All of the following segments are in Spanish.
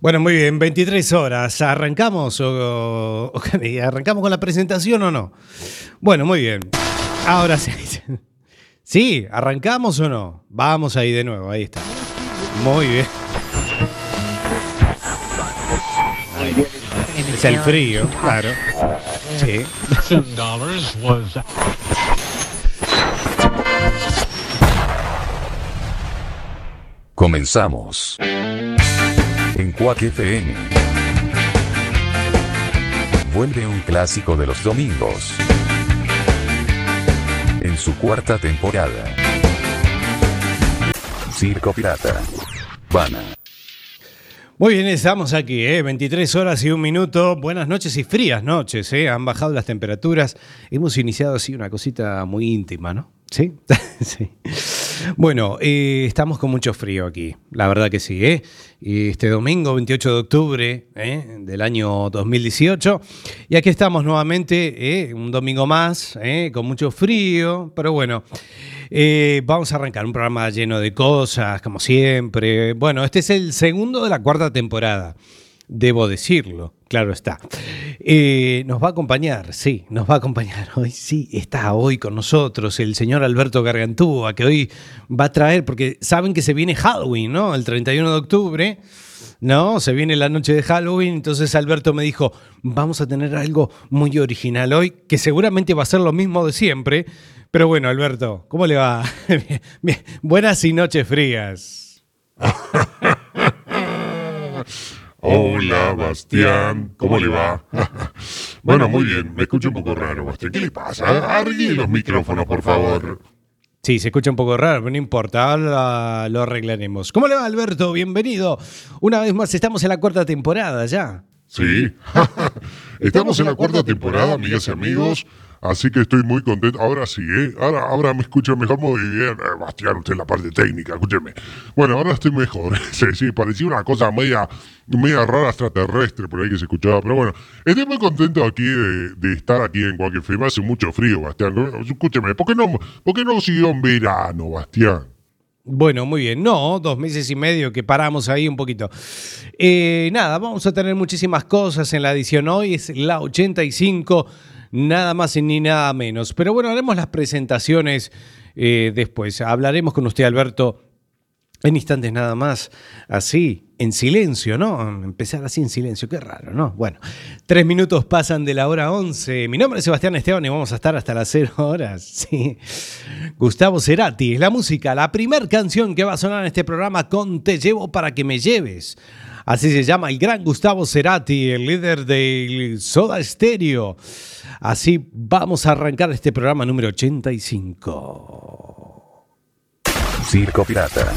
Bueno, muy bien, 23 horas. ¿Arrancamos o, arrancamos con la presentación o no? Bueno, muy bien. Ahora sí. ¿Sí? ¿Arrancamos o no? Vamos ahí de nuevo, ahí está. Muy bien. Es el frío, claro. Sí. Comenzamos. En Quack FM. Vuelve un clásico de los domingos. En su cuarta temporada. Circo Pirata. Vana. Muy bien, estamos aquí, ¿eh? 23 horas y un minuto. Buenas noches y frías noches, ¿eh? Han bajado las temperaturas. Hemos iniciado así una cosita muy íntima, ¿no? Sí, sí. Bueno, eh, estamos con mucho frío aquí, la verdad que sí. ¿eh? Este domingo, 28 de octubre ¿eh? del año 2018. Y aquí estamos nuevamente, ¿eh? un domingo más, con mucho frío, pero bueno. vamos a arrancar un programa lleno de cosas, como siempre. Bueno, este es el segundo de la cuarta temporada debo decirlo, claro está. Eh, nos va a acompañar, sí, nos va a acompañar hoy, sí, está hoy con nosotros el señor Alberto Gargantúa, que hoy va a traer, porque saben que se viene Halloween, ¿no? El 31 de octubre. No, se viene la noche de Halloween, entonces Alberto me dijo, vamos a tener algo muy original hoy, que seguramente va a ser lo mismo de siempre. Pero bueno, Alberto, ¿cómo le va? Buenas y noches frías. Hola, Bastián, ¿cómo le va? bueno, muy bien, me escucho un poco raro, Bastián. ¿Qué le pasa? Arregle los micrófonos, por favor. Sí, se escucha un poco raro, pero no importa, ahora lo arreglaremos. ¿Cómo le va, Alberto? Bienvenido. Una vez más, estamos en la cuarta temporada ya. Sí, estamos en la cuarta temporada, amigas y amigos. Así que estoy muy contento. Ahora sí, ¿eh? Ahora, ahora me escucho mejor. Muy bien, eh, Bastián, usted en la parte técnica, escúcheme. Bueno, ahora estoy mejor. sí, sí, parecía una cosa media, media rara extraterrestre por ahí que se escuchaba. Pero bueno, estoy muy contento aquí de, estar aquí en firma. Hace mucho frío, Bastián. Escúcheme, ¿por qué no, por qué no siguió en verano, Bastián? Bueno, muy bien. No, dos meses y medio que paramos ahí un poquito. Eh, nada, vamos a tener muchísimas cosas en la edición hoy. Es la 85 nada más ni nada menos. Pero bueno, haremos las presentaciones eh, después. Hablaremos con usted, Alberto, en instantes nada más, así, en silencio, ¿no? Empezar así en silencio, qué raro, ¿no? Bueno, tres minutos pasan de la hora once. Mi nombre es Sebastián Esteban y vamos a estar hasta las cero horas, sí. Gustavo Cerati es la música, la primera canción que va a sonar en este programa con Te llevo para que me lleves. Así se llama el gran Gustavo Cerati, el líder del Soda Stereo. Así vamos a arrancar este programa número 85. Circo Pirata.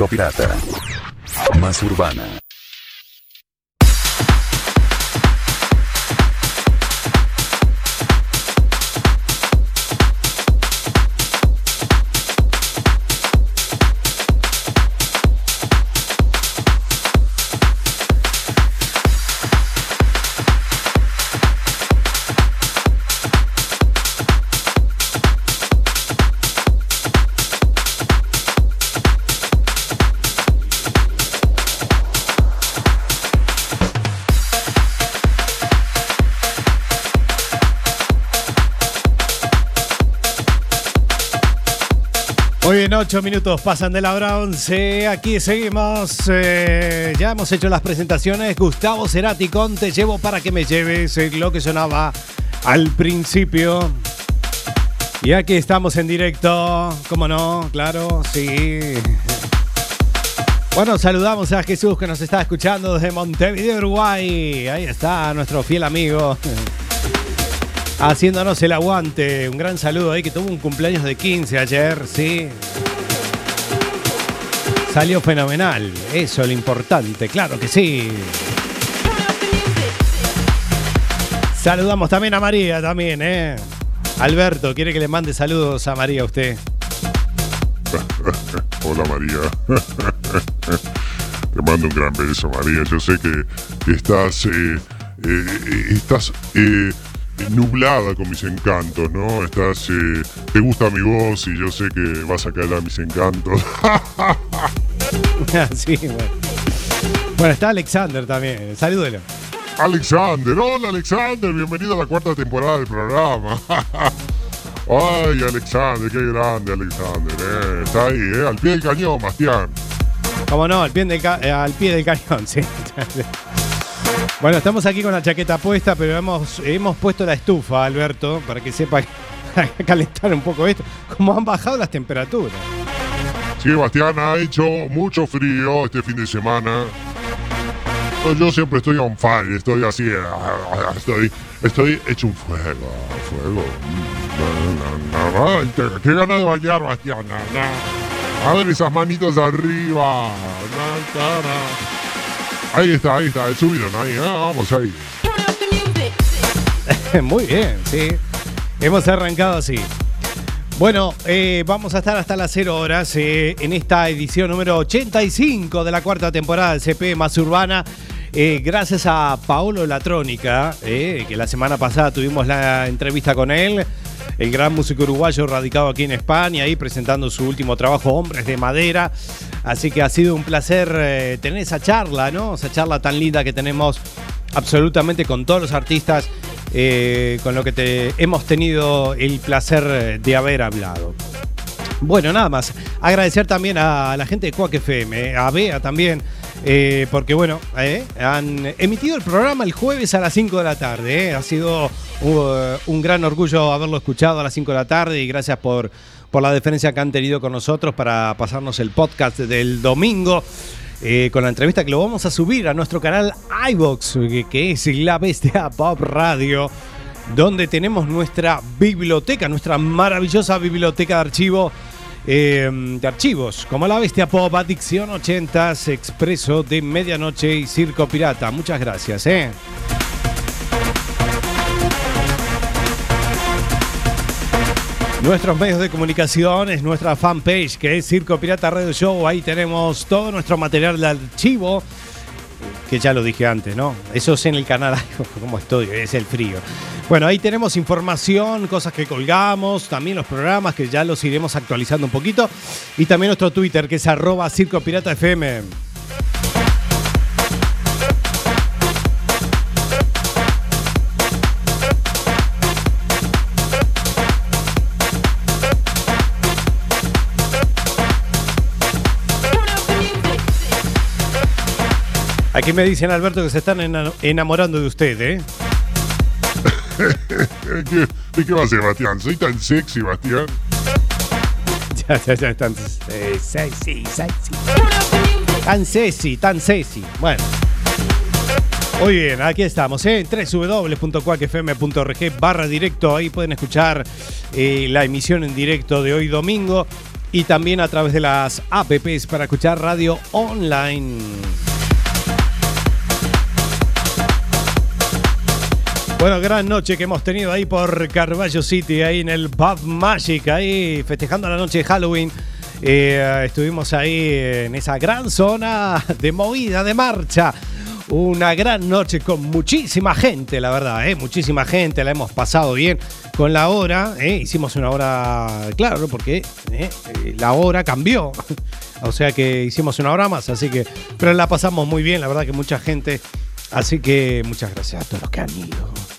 Circo Pirata. Más urbana. Muy bien, ocho minutos pasan de la hora 11. Aquí seguimos. eh, ya hemos hecho las presentaciones. Gustavo Cerati con Te llevo para que me lleves. eh, lo que sonaba al principio. Y aquí estamos en directo. ¿Cómo no? Claro, sí. Bueno, saludamos a Jesús que nos está escuchando desde Montevideo, Uruguay. Ahí está nuestro fiel amigo. Haciéndonos el aguante. Un gran saludo ahí que tuvo un cumpleaños de 15 ayer, sí. Salió fenomenal. Eso es lo importante, claro que sí. Saludamos también a María, también, ¿eh? Alberto, ¿quiere que le mande saludos a María a usted? Hola María. Te mando un gran beso, María. Yo sé que estás, eh, eh, estás eh, nublada con mis encantos, ¿no? Estás, eh, te gusta mi voz y yo sé que vas a caer a mis encantos. sí, bueno. Bueno, está Alexander también. Salúdelo. Alexander, hola Alexander, bienvenido a la cuarta temporada del programa. Ay, Alexander, qué grande Alexander, eh. Está ahí, eh, al pie del cañón, Bastián. Como no, al pie del, ca- eh, al pie del cañón, sí. Bueno, estamos aquí con la chaqueta puesta, pero hemos, hemos puesto la estufa, Alberto, para que sepa calentar un poco esto. Como han bajado las temperaturas. Sí, Bastián, ha hecho mucho frío este fin de semana. Pues Yo siempre estoy on fire, estoy así, ah, estoy, estoy hecho un fuego, fuego. Mm, Qué ganas de bañar, Bastián. A ver esas manitos arriba. Ahí está, ahí está, el ahí, ah, vamos ahí. Muy bien, sí. Hemos arrancado así. Bueno, eh, vamos a estar hasta las 0 horas eh, en esta edición número 85 de la cuarta temporada del CP Más Urbana. Eh, gracias a Paolo Latrónica, que la semana pasada tuvimos la entrevista con él, el gran músico uruguayo radicado aquí en España, ahí presentando su último trabajo, Hombres de Madera. Así que ha sido un placer eh, tener esa charla, ¿no? Esa charla tan linda que tenemos absolutamente con todos los artistas eh, con lo que te, hemos tenido el placer eh, de haber hablado. Bueno, nada más. Agradecer también a la gente de Cuac FM, a Bea también, porque bueno, han emitido el programa el jueves a las 5 de la tarde. Ha sido uh, un gran orgullo haberlo escuchado a las 5 de la tarde y gracias por, por la deferencia que han tenido con nosotros para pasarnos el podcast del domingo. eh, con la entrevista que lo vamos a subir a nuestro canal iVox, que, que es La Bestia Pop Radio donde tenemos nuestra biblioteca, nuestra maravillosa biblioteca de archivo. eh, de archivos, como La Bestia Pop, Adicción 80s, Expreso de Medianoche y Circo Pirata. Muchas gracias, ¿eh? Nuestros medios de comunicación es nuestra fanpage que es Circo Pirata Radio Show. Ahí tenemos todo nuestro material de archivo que ya lo dije antes, ¿no? Eso es en el canal, como estoy, es el frío. Bueno, ahí tenemos información, cosas que colgamos, también los programas que ya los iremos actualizando un poquito. Y también nuestro Twitter, que es arroba Circo Pirata FM. Aquí me dicen, Alberto, que se están ena- enamorando de usted, ¿eh? ¿Qué, ¿De qué va a ser, Bastián? Soy tan sexy, Bastián. Ya, ya, ya, están eh, sexy, sexy. Tan sexy, tan sexy. Bueno. Muy bien, aquí estamos, ¿eh? www.cuacfm.org barra directo. Ahí pueden escuchar eh, la emisión en directo de hoy domingo. y también a través de las apps para escuchar radio online. Bueno, gran noche que hemos tenido ahí por Carballo City, ahí en el Pub Magic, ahí festejando la noche de Halloween. Eh, estuvimos ahí en esa gran zona de movida, de marcha. Una gran noche con muchísima gente, la verdad, ¿eh? muchísima gente, la hemos pasado bien con la hora. ¿eh? Hicimos una hora, claro, porque la hora cambió. o sea que hicimos una hora más, así que, pero la pasamos muy bien, la verdad que mucha gente. Así que muchas gracias a todos los que han ido.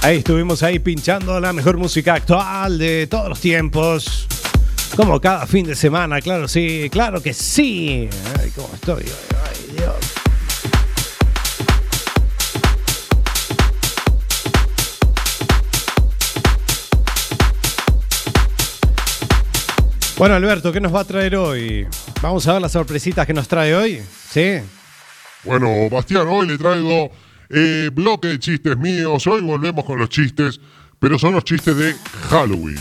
Ahí estuvimos ahí pinchando la mejor música actual de todos los tiempos. Como cada fin de semana, claro, sí, claro que sí. Ay, cómo estoy. Ay, Dios. Bueno, Alberto, ¿qué nos va a traer hoy? Vamos a ver las sorpresitas que nos trae hoy. ¿Sí? Bueno, Bastián, hoy le traigo eh, bloque de chistes míos. Hoy volvemos con los chistes, pero son los chistes de Halloween.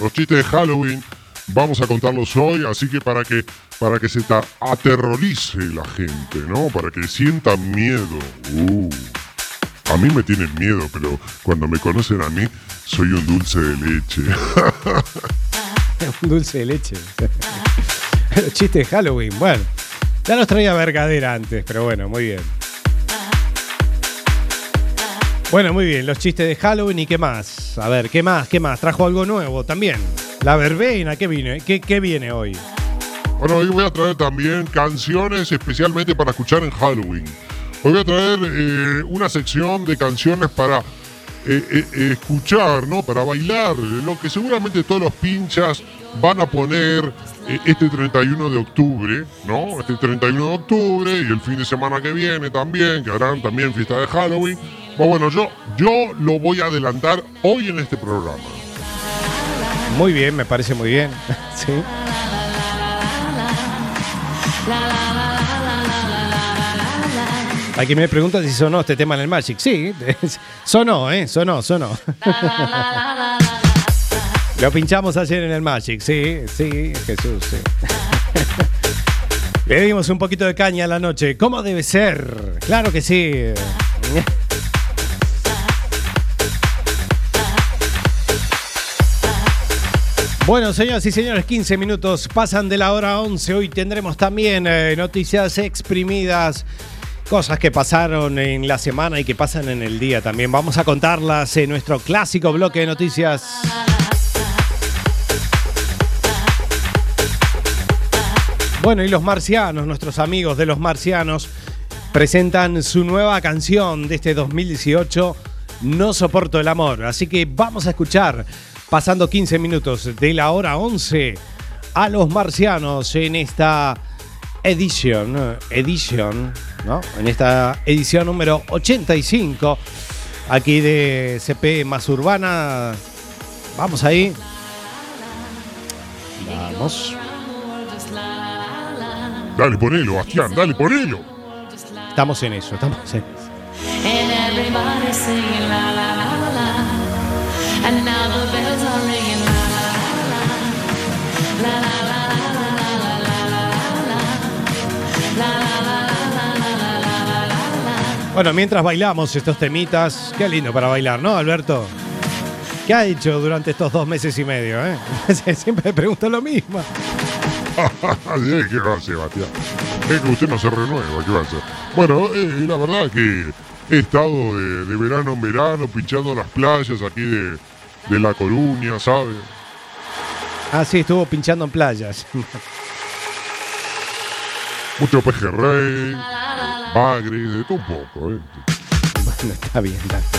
Los chistes de Halloween vamos a contarlos hoy, así que para que para que se aterrorice la gente, ¿no? Para que sientan miedo. Uh, a mí me tienen miedo, pero cuando me conocen a mí, soy un dulce de leche. un dulce de leche. Los chistes de Halloween, bueno. Ya los traía Vergadera antes, pero bueno, muy bien. Bueno, muy bien, los chistes de Halloween y qué más. A ver, ¿qué más? ¿Qué más? Trajo algo nuevo también. La verbena, ¿qué viene? ¿Qué, qué viene hoy? Bueno, hoy voy a traer también canciones especialmente para escuchar en Halloween. Hoy voy a traer eh, una sección de canciones para eh, eh, escuchar, ¿no? Para bailar, lo que seguramente todos los pinchas van a poner este 31 de octubre, ¿no? Este 31 de octubre y el fin de semana que viene también, que harán también fiesta de Halloween. Bueno, yo, yo lo voy a adelantar hoy en este programa. Muy bien, me parece muy bien. sí. Aquí me pregunta si sonó este tema en el Magic. Sí, sonó, ¿eh? Sonó, sonó. Lo pinchamos ayer en el Magic, sí, sí, Jesús, sí. Le dimos un poquito de caña a la noche. ¿Cómo debe ser? Claro que sí. Bueno, señoras y señores, 15 minutos pasan de la hora 11. Hoy tendremos también eh, noticias exprimidas, cosas que pasaron en la semana y que pasan en el día también. Vamos a contarlas en nuestro clásico bloque de noticias. Bueno, y los marcianos, nuestros amigos de los marcianos, presentan su nueva canción de este 2018, No soporto el amor. Así que vamos a escuchar pasando 15 minutos de la hora 11 a los marcianos en esta edición, edición, ¿no? En esta edición número 85 aquí de CP más urbana. Vamos ahí. Vamos. Dale, ponelo, Bastián, dale, ponelo. Estamos en eso, estamos en eso. Bueno, mientras bailamos estos temitas, qué lindo para bailar, ¿no, Alberto? ¿Qué ha hecho durante estos dos meses y medio? Eh? Siempre me pregunto lo mismo. ¿Qué va a hacer, Sebastián? Es que usted no se renueva, ¿qué va a hacer? Bueno, eh, la verdad que he estado de, de, verano en verano pinchando las playas aquí de, de La Coruña, ¿sabe? Ah, sí, estuvo pinchando en playas. Mucho pejerrey, bagre, de todo un poco, ¿eh? Bueno, está bien, está bien.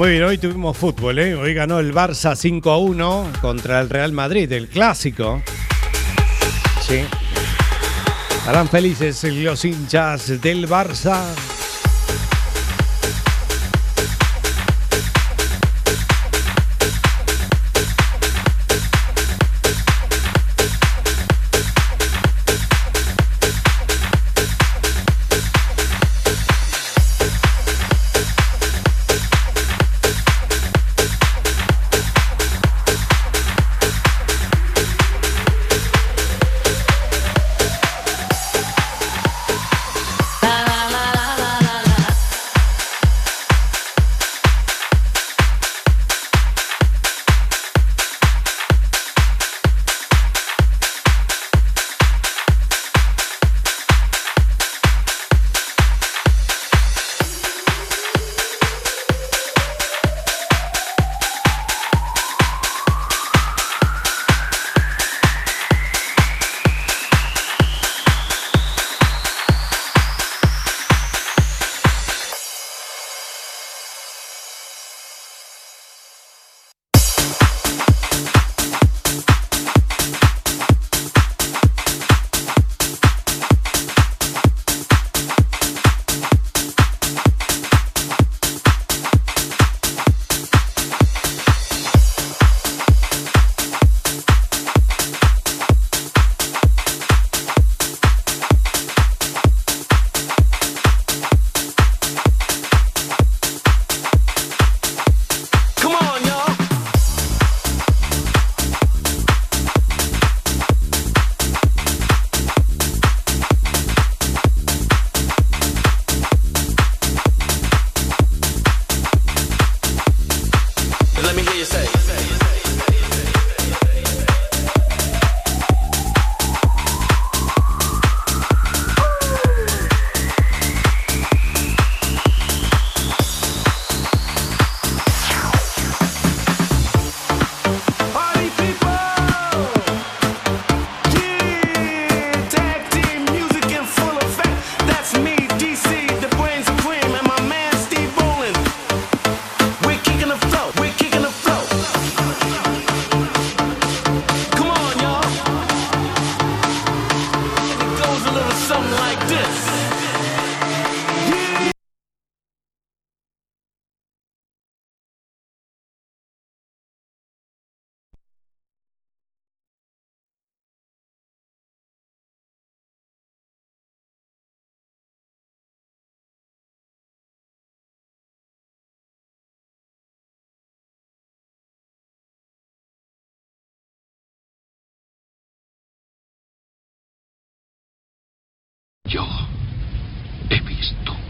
Muy bien, hoy tuvimos fútbol, ¿eh? Hoy ganó el Barça 5 a 1 contra el Real Madrid, el clásico. Sí. Estarán felices los hinchas del Barça.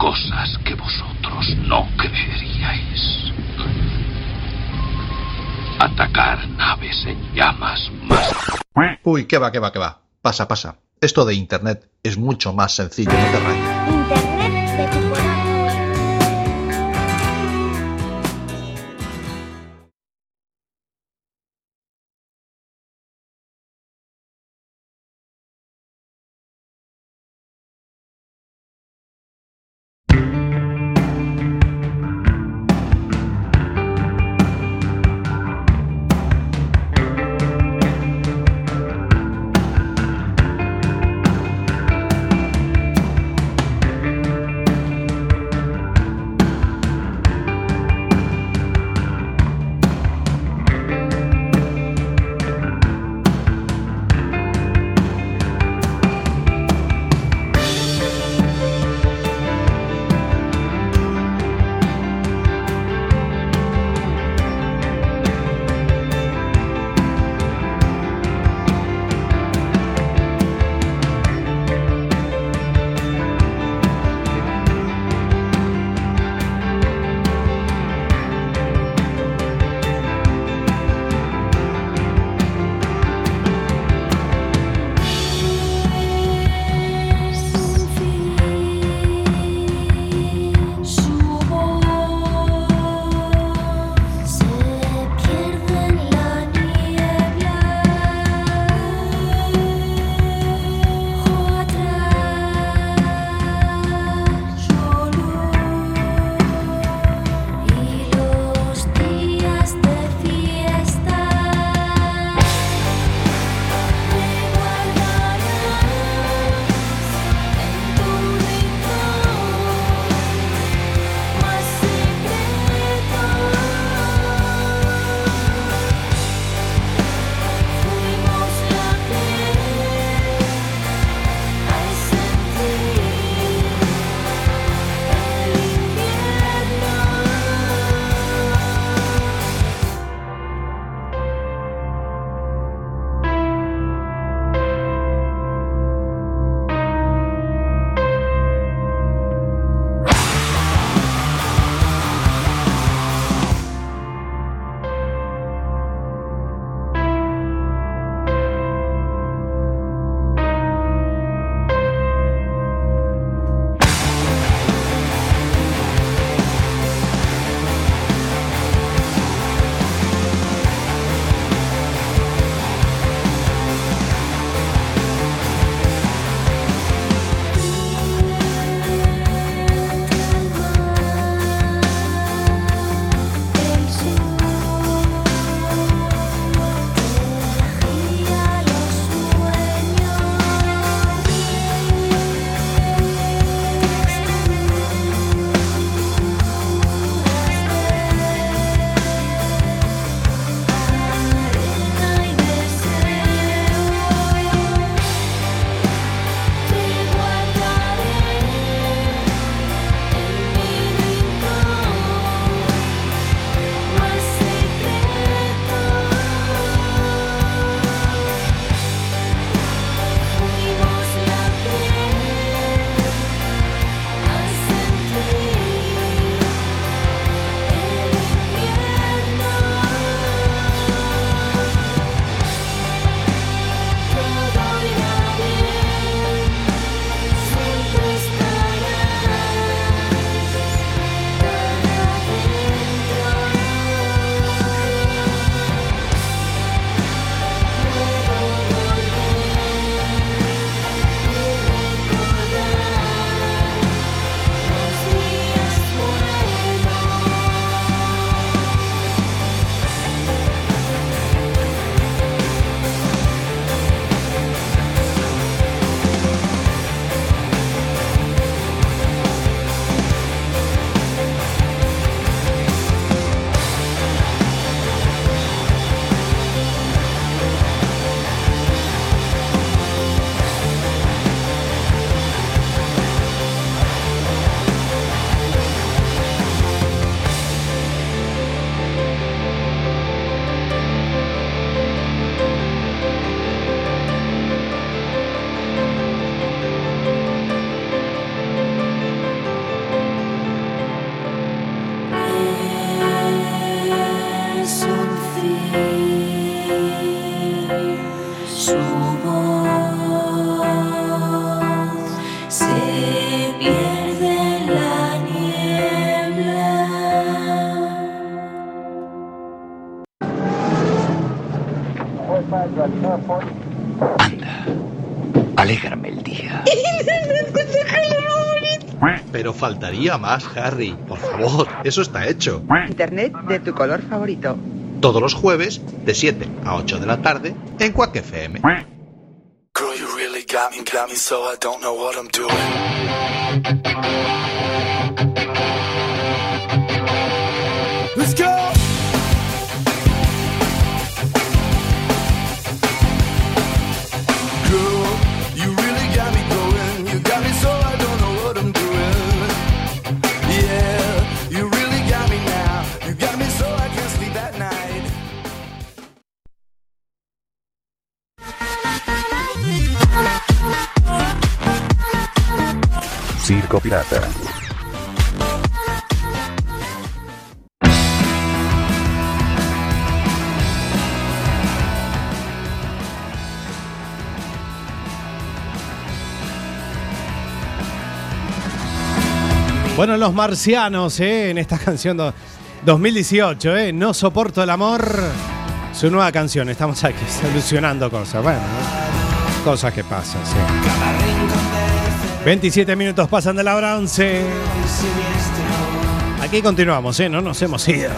Cosas que vosotros no creeríais. Atacar naves en llamas más... Uy, qué va, qué va, qué va. Pasa, pasa. Esto de Internet es mucho más sencillo, no te rayes. Internet de faltaría más, Harry. Por favor, eso está hecho. Internet de tu color favorito. Todos los jueves, de 7 a 8 de la tarde, en Quack FM. Girl, you really got me, got me so I don't know what I'm doing. Pirata. Bueno, los marcianos, ¿eh? en esta canción do- 2018, ¿eh? No soporto el amor. Su nueva canción, estamos aquí solucionando cosas. Bueno, ¿no? cosas que pasan, sí. 27 minutos pasan de la 11. Aquí continuamos, ¿eh? No nos hemos ido.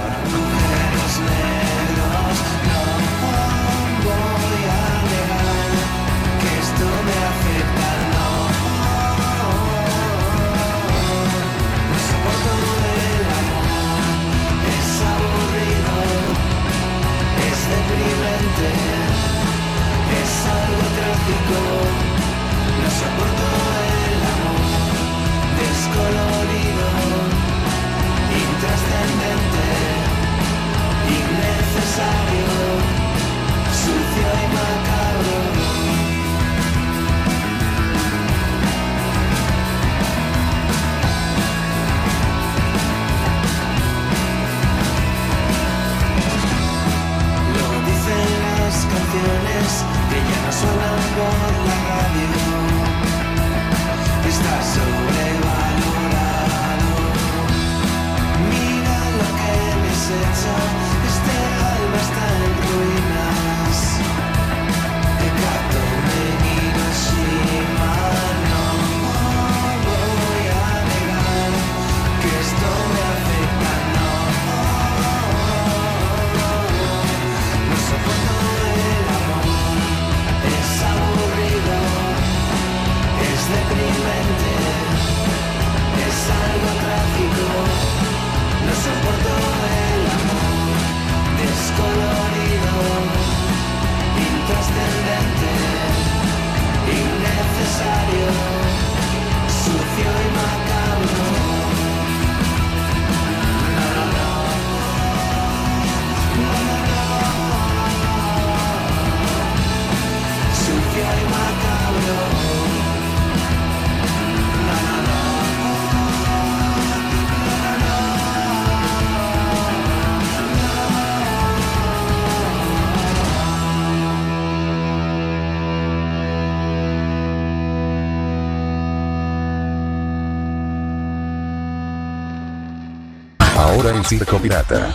Circo Pirata.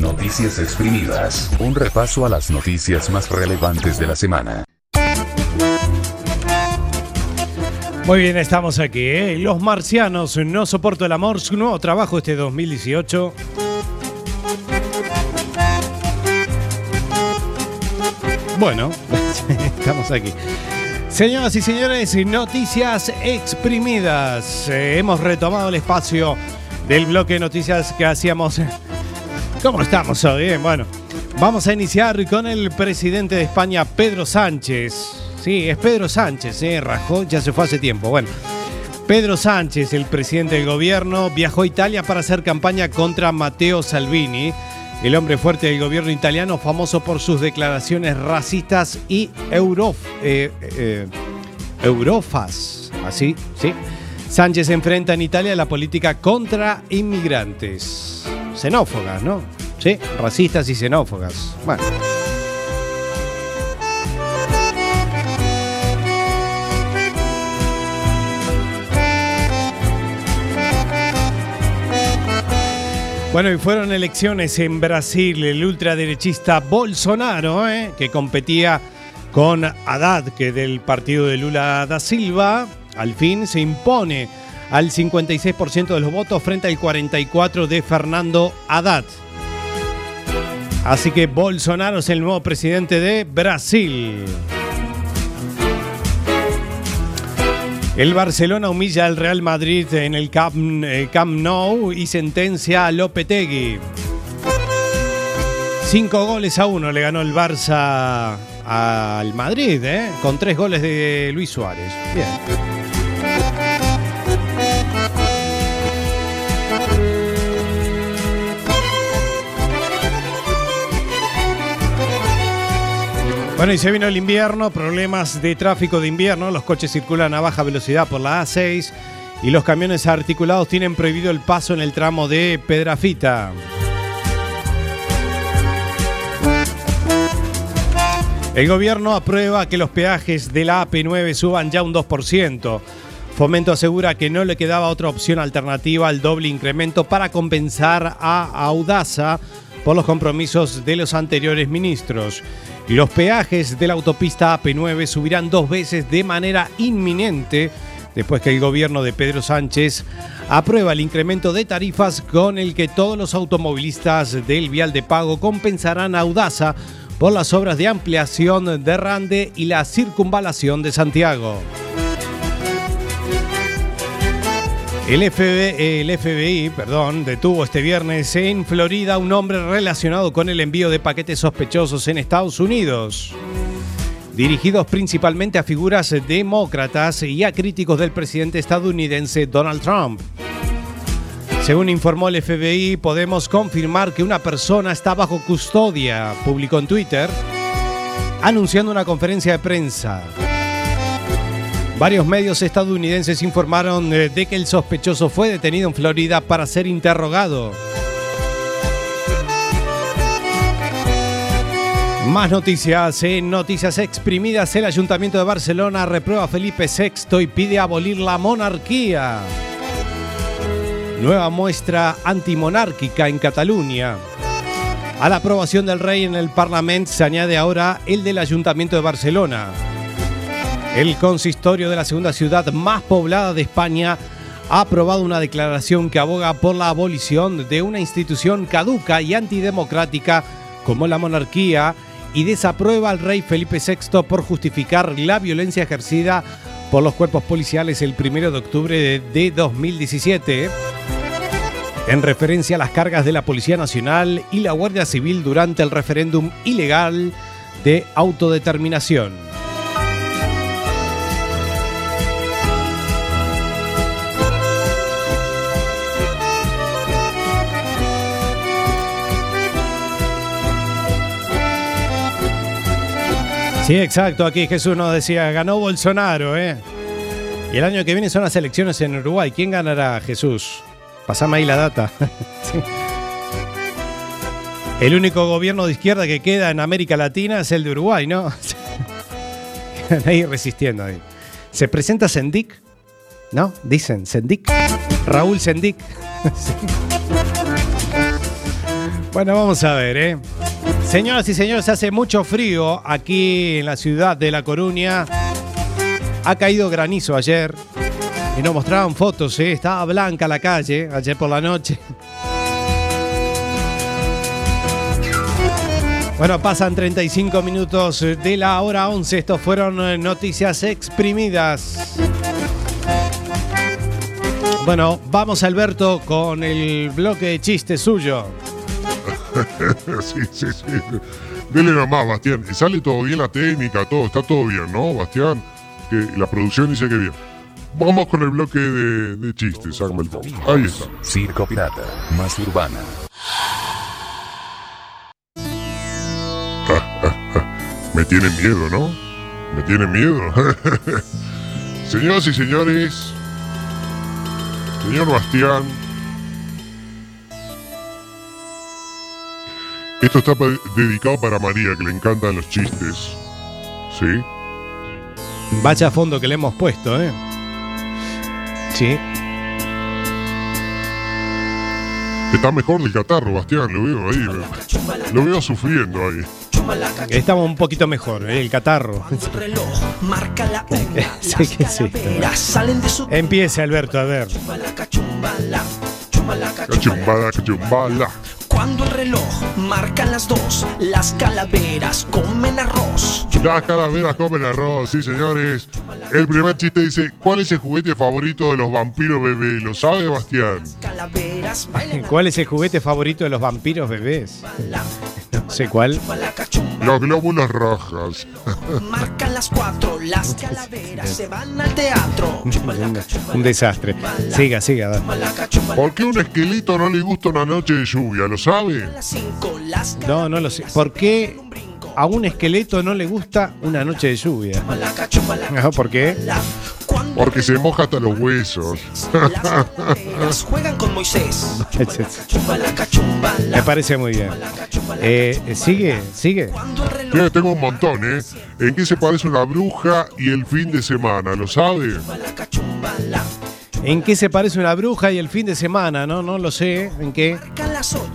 Noticias exprimidas. Un repaso a las noticias más relevantes de la semana. Muy bien, estamos aquí. ¿eh? Los marcianos, no soporto el amor, su nuevo trabajo este 2018. Bueno, estamos aquí. Señoras y señores, noticias exprimidas. Eh, hemos retomado el espacio del bloque de noticias que hacíamos. ¿Cómo estamos hoy? eh? Bueno, vamos a iniciar con el presidente de España, Pedro Sánchez. Sí, es Pedro Sánchez, ¿eh? Rajó, ya se fue hace tiempo. Bueno, Pedro Sánchez, el presidente del gobierno, viajó a Italia para hacer campaña contra Matteo Salvini, el hombre fuerte del gobierno italiano, famoso por sus declaraciones racistas y euro, eh, eh, eurofas. Así, sí. Sánchez enfrenta en Italia la política contra inmigrantes. Xenófogas, ¿no? Sí, racistas y xenófogas. Bueno. Bueno, y fueron elecciones en Brasil. El ultraderechista Bolsonaro, ¿eh? que competía con Haddad, que del partido de Lula da Silva, al fin se impone al 56% de los votos frente al 44% de Fernando Haddad. Así que Bolsonaro es el nuevo presidente de Brasil. El Barcelona humilla al Real Madrid en el Camp, eh, Camp Nou y sentencia a Lopetegui. Cinco goles a uno le ganó el Barça al Madrid, ¿eh? con tres goles de Luis Suárez. Bien. Bueno, y se vino el invierno, problemas de tráfico de invierno, los coches circulan a baja velocidad por la A6 y los camiones articulados tienen prohibido el paso en el tramo de Pedrafita. El gobierno aprueba que los peajes de la AP9 suban ya un 2%. Fomento asegura que no le quedaba otra opción alternativa al doble incremento para compensar a Audaza por los compromisos de los anteriores ministros. Los peajes de la autopista AP9 subirán dos veces de manera inminente después que el gobierno de Pedro Sánchez aprueba el incremento de tarifas con el que todos los automovilistas del vial de pago compensarán a por las obras de ampliación de Rande y la circunvalación de Santiago. El FBI, perdón, detuvo este viernes en Florida a un hombre relacionado con el envío de paquetes sospechosos en Estados Unidos, dirigidos principalmente a figuras demócratas y a críticos del presidente estadounidense Donald Trump. Según informó el FBI, podemos confirmar que una persona está bajo custodia, publicó en Twitter, anunciando una conferencia de prensa. Varios medios estadounidenses informaron eh, de que el sospechoso fue detenido en Florida para ser interrogado. Más noticias, en noticias exprimidas, el Ayuntamiento de Barcelona reprueba Felipe VI y pide abolir la monarquía. Nueva muestra antimonárquica en Cataluña. A la aprobación del rey en el Parlamento se añade ahora el del Ayuntamiento de Barcelona. El consistorio de la segunda ciudad más poblada de España ha aprobado una declaración que aboga por la abolición de una institución caduca y antidemocrática como la monarquía y desaprueba al rey Felipe VI por justificar la violencia ejercida por los cuerpos policiales el 1 de octubre de, de 2017 en referencia a las cargas de la Policía Nacional y la Guardia Civil durante el referéndum ilegal de autodeterminación. Sí, exacto. Aquí Jesús nos decía, ganó Bolsonaro, ¿eh? Y el año que viene son las elecciones en Uruguay. ¿Quién ganará, Jesús? Pasame ahí la data. El único gobierno de izquierda que queda en América Latina es el de Uruguay, ¿no? ahí resistiendo ahí. Se presenta Sendik, ¿no? Dicen, Sendik. Raúl Sendik. Bueno, vamos a ver, ¿eh? Señoras y señores, hace mucho frío aquí en la ciudad de La Coruña. Ha caído granizo ayer y nos mostraban fotos, ¿eh? estaba blanca la calle ayer por la noche. Bueno, pasan 35 minutos de la hora 11. Estos fueron eh, noticias exprimidas. Bueno, vamos Alberto con el bloque de chistes suyo. sí, sí, sí. Dele nomás, Bastián. Y sale todo bien la técnica, todo, está todo bien, ¿no, Bastián? Que la producción dice que bien. Vamos con el bloque de, de chistes, hágame el favor. Ahí está. Circo Pirata, más urbana. Me tienen miedo, ¿no? Me tienen miedo. Señoras y señores, señor Bastián, esto está dedicado para María, que le encantan los chistes. ¿Sí? Vaya fondo que le hemos puesto, ¿eh? Sí. Está mejor del catarro, Bastián, lo veo ahí. Lo veo sufriendo ahí. Estamos un poquito mejor, ¿eh? el catarro. Sí, su Empiece, Alberto, a ver. chumbalaca, chumbala, chumbalaca, Cachumbala, cachumbala. Cuando el reloj marca las dos, las calaveras comen arroz. Las calaveras comen arroz, sí señores. El primer chiste dice, ¿cuál es el juguete favorito de los vampiros bebé? ¿Lo sabe, Bastián? ¿Cuál es el juguete favorito de los vampiros bebés? Sé cuál. Los glóbulos rojos. Marcan las cuatro, las calaveras se van al teatro. Un, desastre. Siga, siga. ¿Por qué un esqueleto no le gusta una noche de lluvia? ¿Lo sabe? Las las No, no lo sé. ¿Por qué a un esqueleto no le gusta una noche de lluvia? ¿Por qué? Porque se moja hasta los huesos. las juegan con Moisés. Me parece muy bien. Eh, ¿Sigue? ¿Sigue? Mira, tengo un montón, ¿eh? ¿En qué se parece una bruja y el fin de semana? ¿Lo sabe? chumbalaca, chumbala. ¿En qué se parece una bruja y el fin de semana? No, no lo sé. ¿En qué?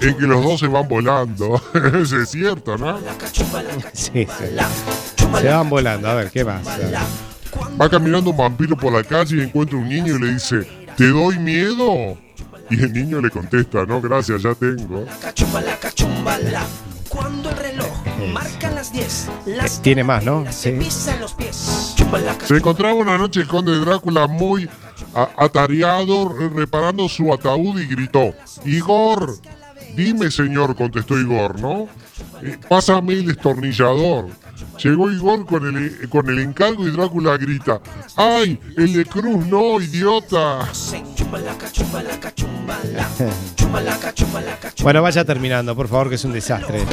En que los dos se van volando. Eso es cierto, ¿no? Sí, sí. Se van volando. A ver, ¿qué más? Va caminando un vampiro por la calle y encuentra un niño y le dice, ¿te doy miedo? Y el niño le contesta, no, gracias, ya tengo. Cuando el reloj marca las 10, las Tiene más, ¿no? Sí. pisan los pies. Se encontraba una noche el conde Drácula muy atareado re- reparando su ataúd y gritó, Igor, dime señor, contestó Igor, ¿no? "Eh, pásame el destornillador. Llegó Igor con el, con el encargo y Drácula grita, ¡ay, el de Cruz no, idiota! Bueno, vaya terminando, por favor, que es un desastre.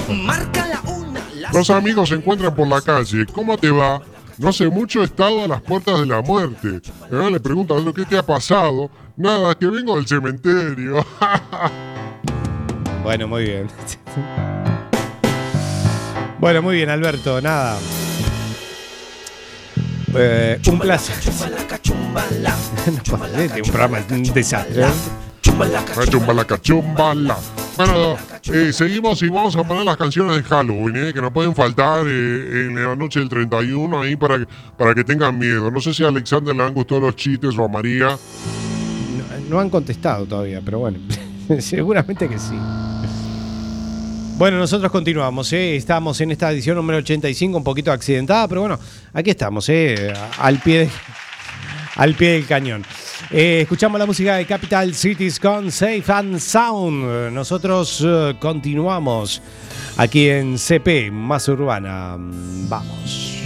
Los amigos se encuentran por la calle. ¿Cómo te va? No hace mucho he estado a las puertas de la muerte. Eh, Le preguntan, ¿qué te ha pasado? Nada, que vengo del cementerio. Bueno, muy bien. Bueno, muy bien, Alberto. Nada. Eh, un placer. chumbalaca, chumbala. No, este, un programa un desastre. Chumbalaca, chumbala. Bueno, eh, seguimos y vamos a poner las canciones de Halloween, eh, que no pueden faltar eh, en la noche del 31 ahí para, que- para que tengan miedo. No sé si a Alexander le han gustado los chistes o a María. No, no han contestado todavía, pero bueno, seguramente que sí. Bueno, nosotros continuamos, ¿eh? estamos en esta edición número 85, un poquito accidentada, pero bueno, aquí estamos, ¿eh? al, pie al pie del cañón. Eh, escuchamos la música de Capital Cities con Safe and Sound. Nosotros continuamos aquí en CP, más urbana. Vamos.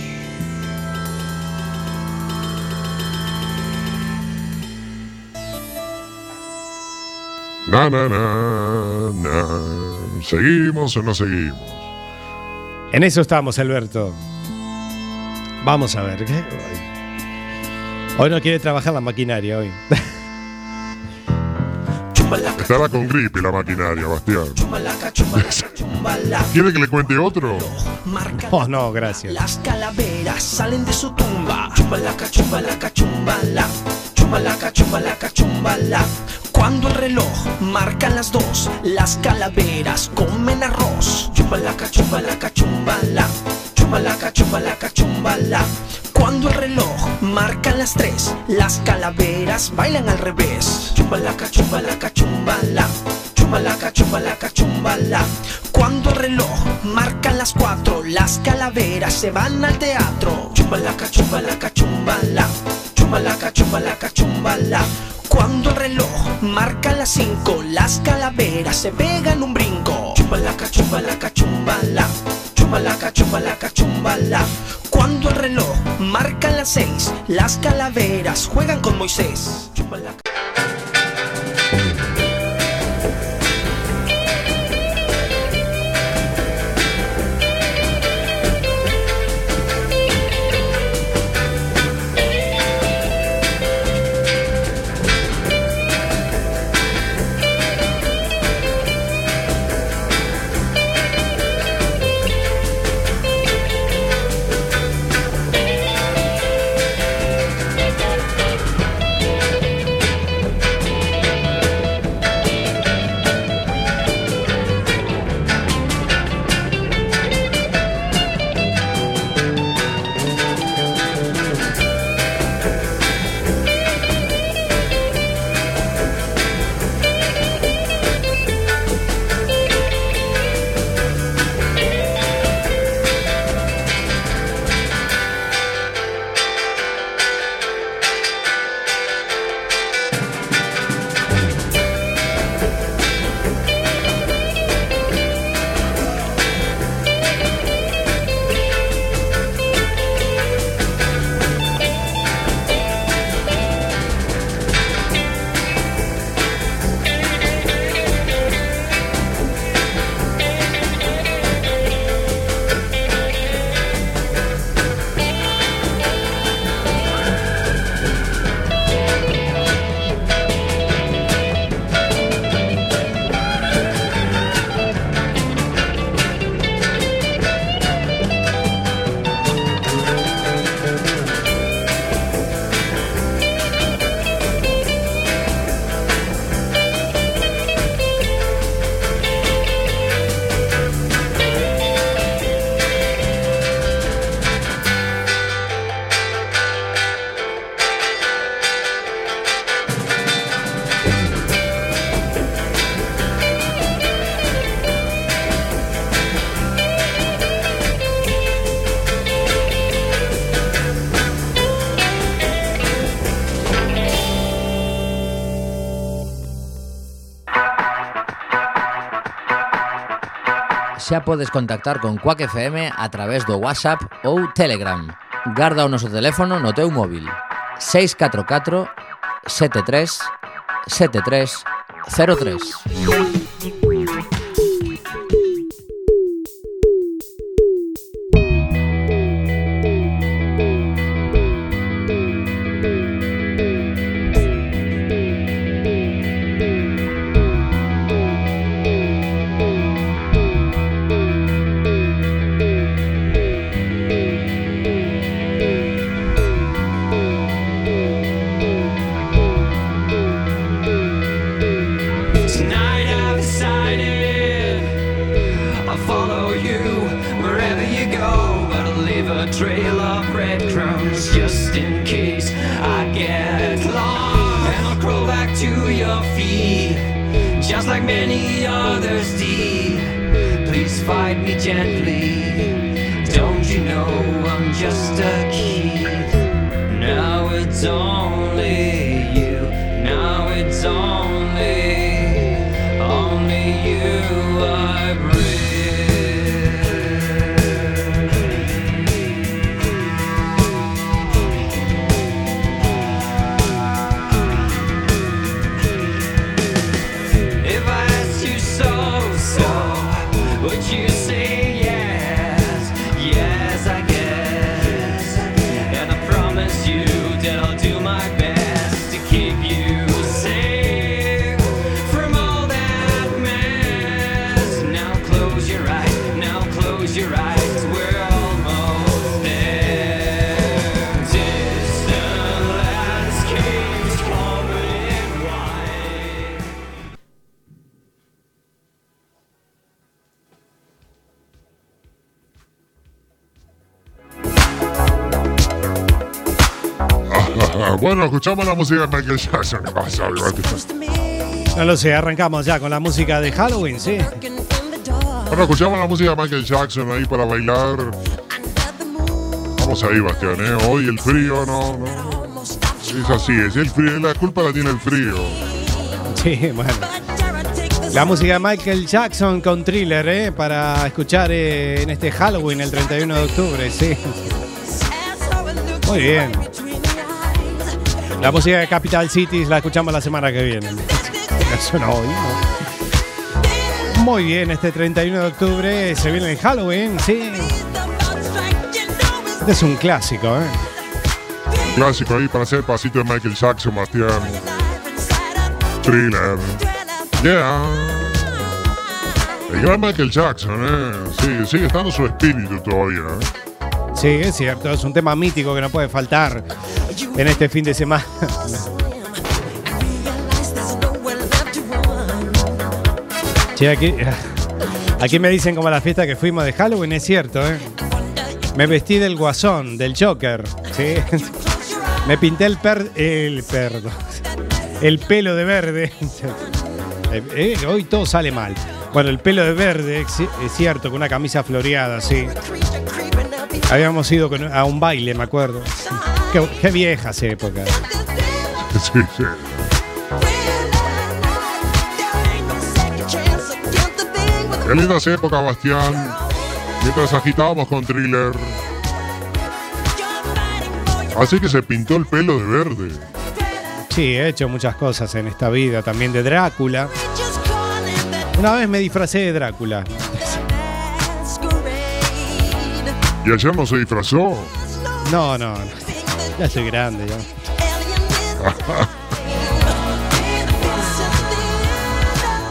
Na, na, na, na. ¿Seguimos o no seguimos? En eso estamos, Alberto. Vamos a ver. ¿qué? Hoy no quiere trabajar la maquinaria hoy. chumbalaca, Estará con gripe la maquinaria, Bastián. ¿Quiere que le cuente otro? Marca Oh, no, gracias. Las calaveras salen de su tumba. Chumbalaca, chumbalaca, chumbala. Chumbalaca, chumbalaca, chumbala. Cuando el reloj marca las dos, las calaveras comen arroz. Chumbalaca, chumbalaca, chumbala. Chumbalaca, chumbalaca, chumbala. Cuando el reloj marca las tres, las calaveras bailan al revés. Chumbalaca, chumbalaca, chumbala. Chumbalaca, chumbalaca, chumbala. Cuando el reloj marca las cuatro, las calaveras se van al teatro. Chumbalaca, chumbalaca, chumbala. Chumbalaca, chumbalaca, chumbala. Cuando el reloj marca las cinco, las calaveras se pegan un brinco. Chumbalaca, chumbalaca, chumbala. Chumbalaca, chumbalaca, chumbala. Cuando el reloj marca las seis, las calaveras juegan con Moisés. Chumbalaca. xa podes contactar con Quack FM a través do WhatsApp ou Telegram. Garda o noso teléfono no teu móvil. 644 73 73 03. Bueno, escuchamos la música de Michael Jackson. ¿Qué pasa? No lo sé, arrancamos ya con la música de Halloween, sí. Bueno, escuchamos la música de Michael Jackson ahí para bailar. Vamos ahí, Bastián, ¿eh? Hoy el frío, no, no. Es así, es el frío, la culpa la tiene el frío. Sí, bueno. La música de Michael Jackson con thriller, ¿eh? Para escuchar eh, en este Halloween, el 31 de octubre, sí. Muy bien. La música de Capital Cities la escuchamos la semana que viene. Eso no, hoy, no. Muy bien, este 31 de octubre se viene el Halloween, sí. Este es un clásico, ¿eh? Clásico ahí para hacer el pasito de Michael Jackson, Bastián. Thriller. Yeah. El gran Michael Jackson, ¿eh? Sí, sigue estando su espíritu todavía, ¿eh? Sí, es cierto, es un tema mítico que no puede faltar en este fin de semana. Che, aquí, aquí me dicen como la fiesta que fuimos de Halloween, es cierto, ¿eh? Me vestí del guasón, del Joker, ¿sí? Me pinté el per... el perdo. El pelo de verde. Eh, eh, hoy todo sale mal. Bueno, el pelo de verde, es cierto, con una camisa floreada, sí. Habíamos ido a un baile, me acuerdo. Qué, qué viejas épocas. Sí, sí. Qué lindas épocas, Bastián. Mientras agitábamos con thriller. Así que se pintó el pelo de verde. Sí, he hecho muchas cosas en esta vida, también de Drácula. Una vez me disfracé de Drácula. Y ayer no se disfrazó. No, no, no. Ya soy grande, ya.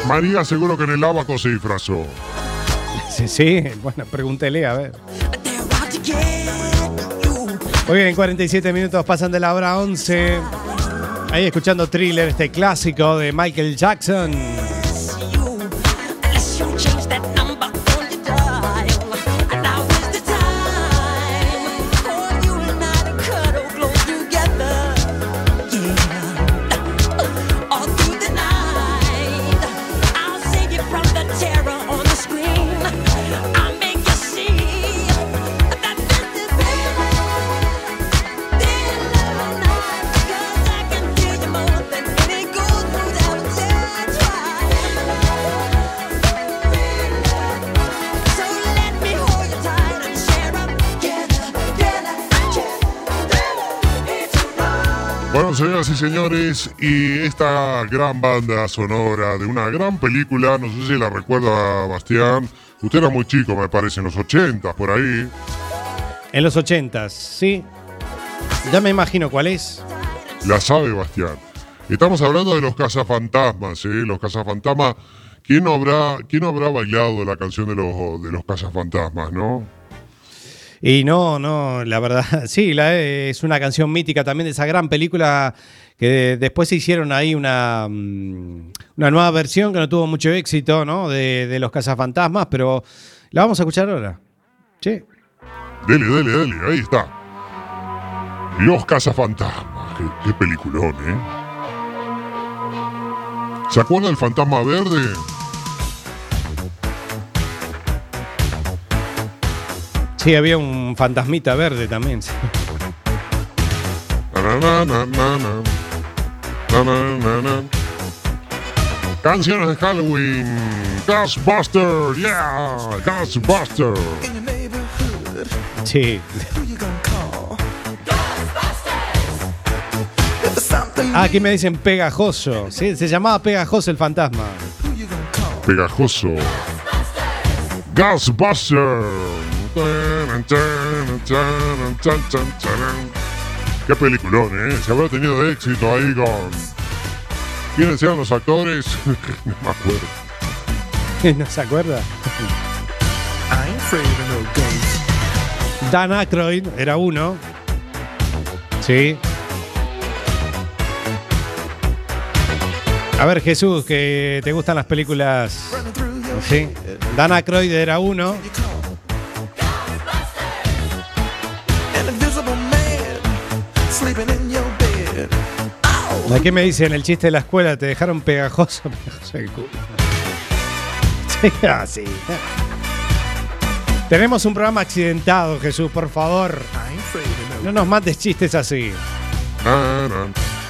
María seguro que en el abaco se disfrazó. Sí, sí, bueno, pregúntele, a ver. Muy bien, 47 minutos pasan de la hora 11. Ahí escuchando Thriller, este clásico de Michael Jackson. Señoras y señores, y esta gran banda sonora de una gran película, no sé si la recuerda Bastián, usted era muy chico, me parece, en los 80, por ahí. En los 80, sí. Ya me imagino cuál es. La sabe Bastián. Estamos hablando de los cazafantasmas, ¿eh? Los cazafantasmas. ¿Quién no habrá, quién no habrá bailado la canción de los, de los cazafantasmas, no? Y no, no, la verdad, sí, la, es una canción mítica también de esa gran película que después se hicieron ahí una, mm, una nueva versión que no tuvo mucho éxito, ¿no? De, los cazafantasmas, pero la vamos a escuchar ahora. Sí. Dele, dele, dele, ahí está. Los cazafantasmas. Qué, qué peliculón, ¿eh? ¿Se acuerda del fantasma verde? Sí, había un fantasmita verde también. sí. Canciones de Halloween. Ghostbuster, yeah, Ghostbuster. Sí. Ah, aquí me dicen pegajoso. Sí, se llamaba pegajoso el fantasma. Pegajoso. Ghostbuster. Qué peliculón, ¿eh? Se habrá tenido éxito ahí con... ¿Quiénes eran los actores? no me acuerdo. ¿No se acuerda? Dan Aykroyd era uno. Sí. A ver, Jesús, que te gustan las películas. Sí. Dan Aykroyd era uno. Aquí me dicen el chiste de la escuela, te dejaron pegajoso. pegajoso el culo. Sí, así. Tenemos un programa accidentado, Jesús, por favor. No nos mates chistes así.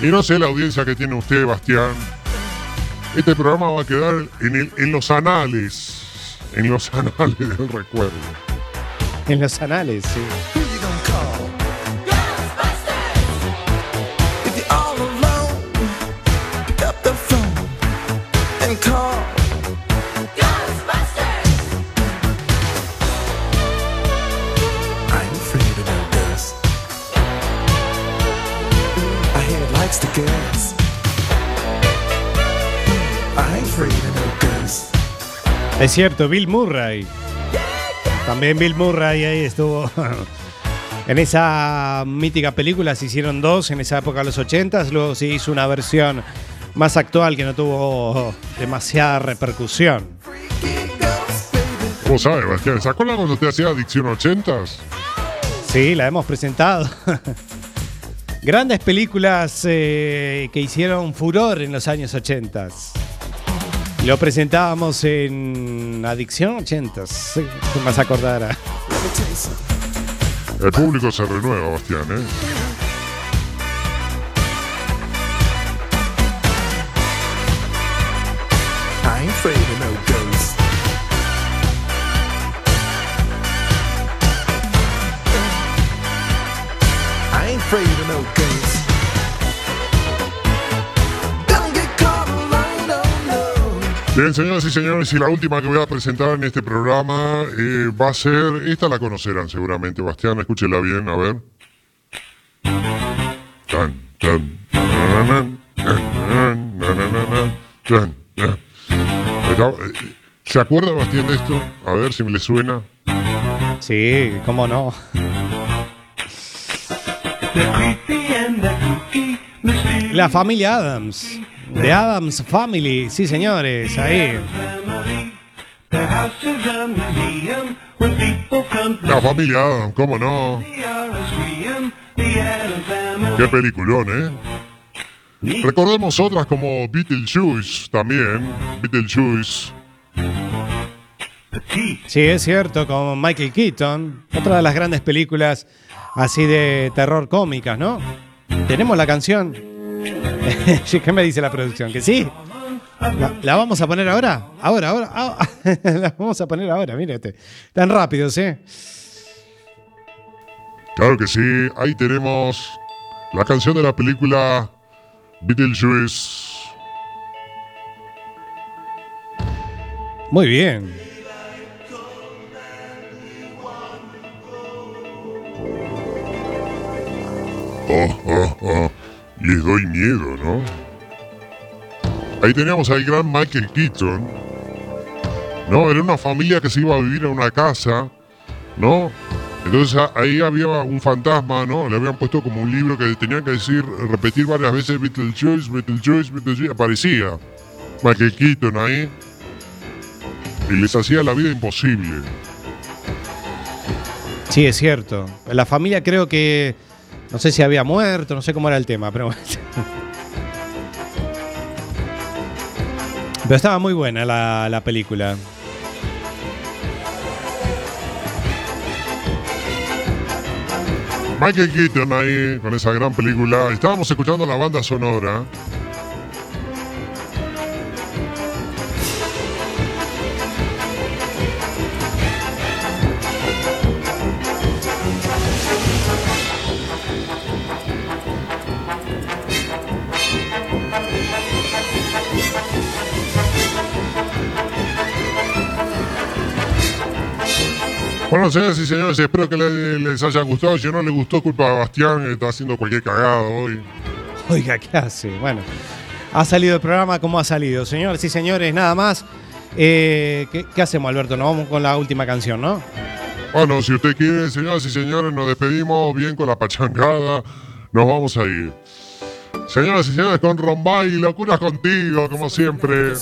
Y no sé la audiencia que tiene usted, Bastián. Este programa va a quedar en, el- en los anales. En los anales del recuerdo. En los anales, sí. Es cierto, Bill Murray. También Bill Murray ahí estuvo. En esa mítica película se hicieron dos en esa época de los 80 luego se hizo una versión más actual que no tuvo demasiada repercusión. ¿Cómo sabe, Bastián? ¿Se acuerdan cuando usted hacía Adicción 80s? Sí, la hemos presentado. Grandes películas eh, que hicieron furor en los años 80. Lo presentábamos en Adicción 80. Sí, que más acordara. El público se renueva, Bastián, ¿eh? Bien, señoras y señores, y la última que voy a presentar en este programa eh, va a ser. Esta la conocerán seguramente, Bastián, escúchela bien, a ver. Tan, tan, tan, tan. ¿Se acuerda, Bastián, de esto? A ver si me le suena. Sí, cómo no. La familia Adams. The Adams Family, sí señores, ahí. La familia Adam, ¿cómo no? Qué peliculón, ¿eh? Recordemos otras como Beetlejuice también. Beetlejuice. Sí, es cierto, con Michael Keaton. Otra de las grandes películas así de terror cómicas, ¿no? Tenemos la canción. ¿Qué me dice la producción? ¿Que sí? ¿La, la vamos a poner ahora? Ahora, ahora. ah, la vamos a poner ahora, mírate. Tan rápido, ¿sí? Claro que sí, ahí tenemos La canción de la película Beetlejuice. Muy bien. Oh, oh. Les doy miedo, ¿no? Ahí teníamos al gran Michael Keaton. No, era una familia que se iba a vivir en una casa, ¿no? Entonces ahí había un fantasma, ¿no? Le habían puesto como un libro que tenían que decir, repetir varias veces Beetlejuice, Beetlejuice, Beetlejuice. Aparecía Michael Keaton ahí. Y les hacía la vida imposible. Sí, es cierto. La familia creo que. No sé si había muerto, no sé cómo era el tema, pero. Pero estaba muy buena la, la película. Michael Keaton ahí con esa gran película. Estábamos escuchando la banda sonora. Bueno, señoras y señores, espero que le- les haya gustado. Si no les gustó, culpa de Bastián, que está haciendo cualquier cagado hoy. Oiga, ¿qué hace? Bueno, ha salido el programa como ha salido. Señores y señores, nada más. Eh, ¿qué, qué hacemos, Alberto? Nos vamos con la última canción, ¿no? Bueno, si usted quiere, señoras y señores, nos despedimos bien con la pachangada. Nos vamos a ir. Señoras y señores, con Rombay y locuras contigo, como siempre.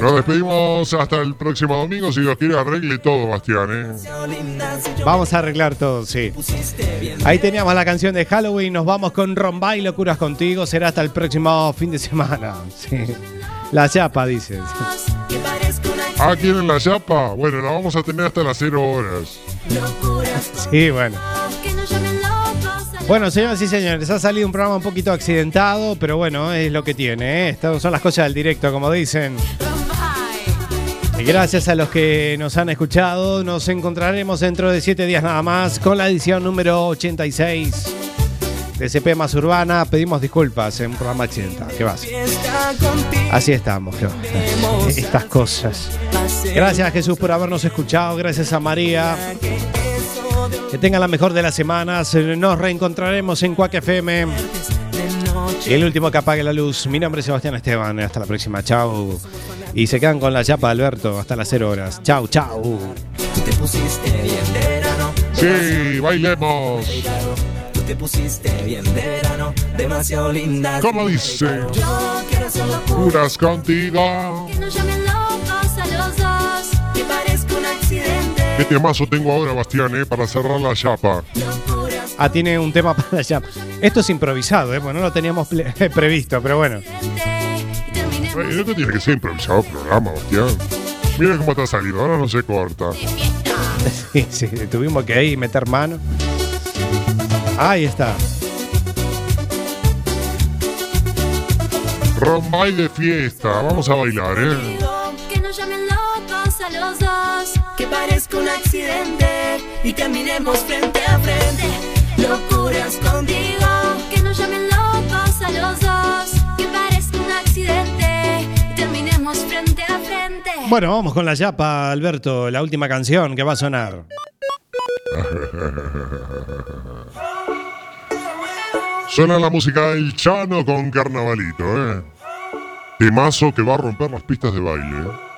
Nos despedimos hasta el próximo domingo. Si Dios quiere, arregle todo, Bastián, ¿eh? Vamos a arreglar todo, sí. Ahí teníamos la canción de Halloween. Nos vamos con Romba y Locuras Contigo. Será hasta el próximo fin de semana. Sí. La chapa, dice. Ah, ¿quieren la chapa? Bueno, la vamos a tener hasta las 0 horas. Sí, bueno. Bueno, señoras y señores, ha salido un programa un poquito accidentado, pero bueno, es lo que tiene. ¿eh? Estas son las cosas del directo, como dicen. Y gracias a los que nos han escuchado, nos encontraremos dentro de siete días nada más con la edición número 86 de CP Más Urbana. Pedimos disculpas en un programa accidentado. ¿Qué vas? Así estamos. ¿qué? Estas cosas. Gracias Jesús por habernos escuchado. Gracias a María. Que tengan la mejor de las semanas. Nos reencontraremos en Cuac FM. Y el último que apague la luz. Mi nombre es Sebastián Esteban. Hasta la próxima. Chau. Y se quedan con la chapa Alberto hasta las 0 horas. Chau, chau. Te pusiste bien de verano. Sí, bailemos. Tú te pusiste bien de verano. Demasiado linda. ¿Cómo dice? Curas contigo. ¿Qué temazo tengo ahora, Bastián, eh? Para cerrar la chapa. Ah, tiene un tema para la chapa. Esto es improvisado, ¿eh? Bueno, no lo teníamos previsto, pero bueno. Eh, Esto tiene que ser improvisado programa, Bastián. Mira cómo está saliendo, ahora no se corta. Sí, sí, tuvimos que ahí meter mano. Ahí está. Rombay de fiesta, vamos a bailar, ¿eh? Los dos, Que parezca un accidente. Y caminemos frente a frente. Locuras contigo. que nos llamen locos a los dos, que parezca un accidente y terminemos frente a frente. Bueno, vamos con la chapa, Alberto. La última canción que va a sonar. Suena la música del Chano con carnavalito, ¿eh? Temazo que va a romper las pistas de baile. ¿eh?